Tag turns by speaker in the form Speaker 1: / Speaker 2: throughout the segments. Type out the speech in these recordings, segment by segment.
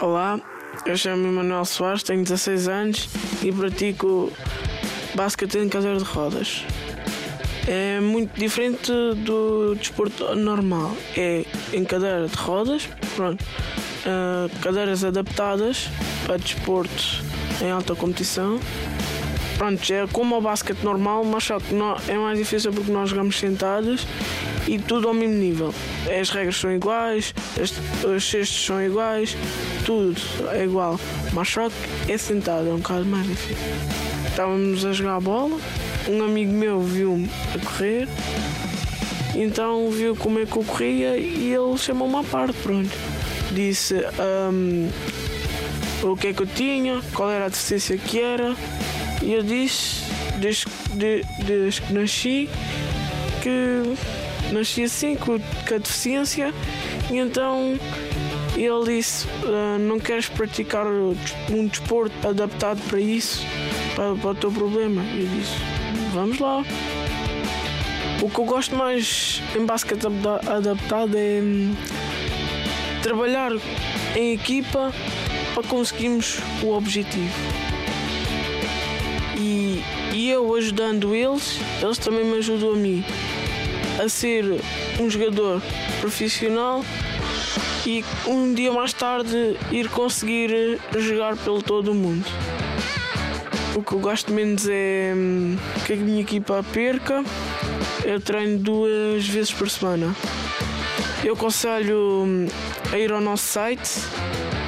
Speaker 1: Olá, eu chamo-me Manuel Soares, tenho 16 anos e pratico basquete em cadeira de rodas. É muito diferente do desporto normal. É em cadeira de rodas, pronto, uh, cadeiras adaptadas para desporto em alta competição. Pronto, é como o basquete normal, mas só que não, é mais difícil porque nós jogamos sentados e tudo ao mesmo nível. As regras são iguais, as, os cestos são iguais, tudo é igual. Mas só que é sentado, é um bocado mais difícil. Estávamos a jogar a bola, um amigo meu viu-me a correr, então viu como é que eu corria e ele chamou-me à parte, pronto. Disse um, o que é que eu tinha, qual era a deficiência que era, e eu disse, desde, de, desde que nasci, que nasci assim, com, com a deficiência, e então ele disse: uh, Não queres praticar um desporto adaptado para isso, para, para o teu problema? E eu disse: Vamos lá. O que eu gosto mais em basquete adaptado é hum, trabalhar em equipa para conseguirmos o objetivo. E, e eu ajudando eles, eles também me ajudam a mim a ser um jogador profissional e um dia mais tarde ir conseguir jogar pelo todo o mundo. O que eu gosto menos é hum, que a minha equipa perca. Eu treino duas vezes por semana. Eu aconselho hum, a ir ao nosso site,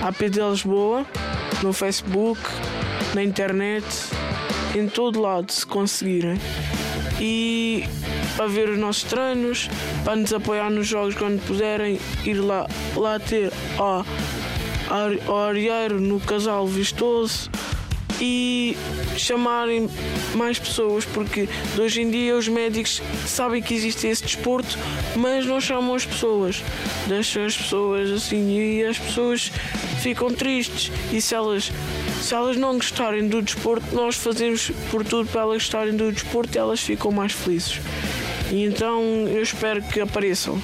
Speaker 1: APD Lisboa, no Facebook, na internet, em todo lado, se conseguirem. E para ver os nossos treinos, para nos apoiar nos jogos quando puderem, ir lá, lá ter ó, ao Arieiro no Casal Vistoso e chamarem mais pessoas, porque hoje em dia os médicos sabem que existe esse desporto, mas não chamam as pessoas. Deixam as pessoas assim e as pessoas ficam tristes. E se elas, se elas não gostarem do desporto, nós fazemos por tudo para elas gostarem do desporto e elas ficam mais felizes. E então eu espero que apareçam.